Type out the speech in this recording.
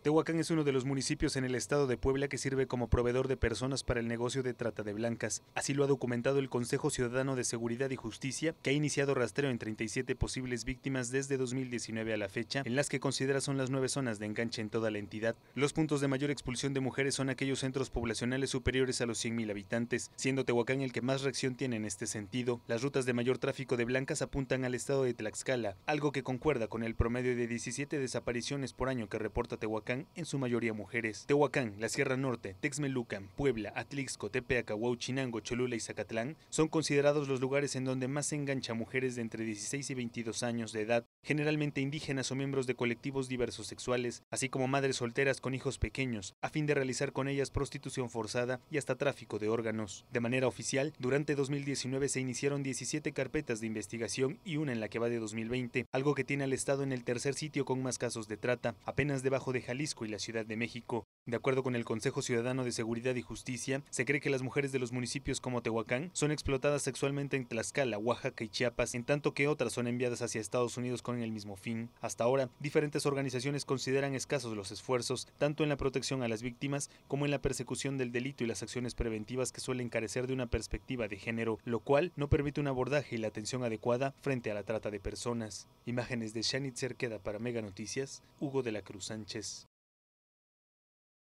Tehuacán es uno de los municipios en el estado de Puebla que sirve como proveedor de personas para el negocio de trata de blancas. Así lo ha documentado el Consejo Ciudadano de Seguridad y Justicia, que ha iniciado rastreo en 37 posibles víctimas desde 2019 a la fecha, en las que considera son las nueve zonas de enganche en toda la entidad. Los puntos de mayor expulsión de mujeres son aquellos centros poblacionales superiores a los 100.000 habitantes, siendo Tehuacán el que más reacción tiene en este sentido. Las rutas de mayor tráfico de blancas apuntan al estado de Tlaxcala, algo que concuerda con el promedio de 17 desapariciones por año que reporta Tehuacán en su mayoría mujeres. Tehuacán, la Sierra Norte, Texmelucan, Puebla, Atlixco, Tepeaca, Huauchinango, Cholula y Zacatlán son considerados los lugares en donde más se engancha mujeres de entre 16 y 22 años de edad, generalmente indígenas o miembros de colectivos diversos sexuales, así como madres solteras con hijos pequeños, a fin de realizar con ellas prostitución forzada y hasta tráfico de órganos. De manera oficial, durante 2019 se iniciaron 17 carpetas de investigación y una en la que va de 2020, algo que tiene al Estado en el tercer sitio con más casos de trata, apenas debajo de Jalisco y la Ciudad de México. De acuerdo con el Consejo Ciudadano de Seguridad y Justicia, se cree que las mujeres de los municipios como Tehuacán son explotadas sexualmente en Tlaxcala, Oaxaca y Chiapas, en tanto que otras son enviadas hacia Estados Unidos con el mismo fin. Hasta ahora, diferentes organizaciones consideran escasos los esfuerzos, tanto en la protección a las víctimas como en la persecución del delito y las acciones preventivas que suelen carecer de una perspectiva de género, lo cual no permite un abordaje y la atención adecuada frente a la trata de personas. Imágenes de Shanitzer queda para Mega Noticias, Hugo de la Cruz Sánchez.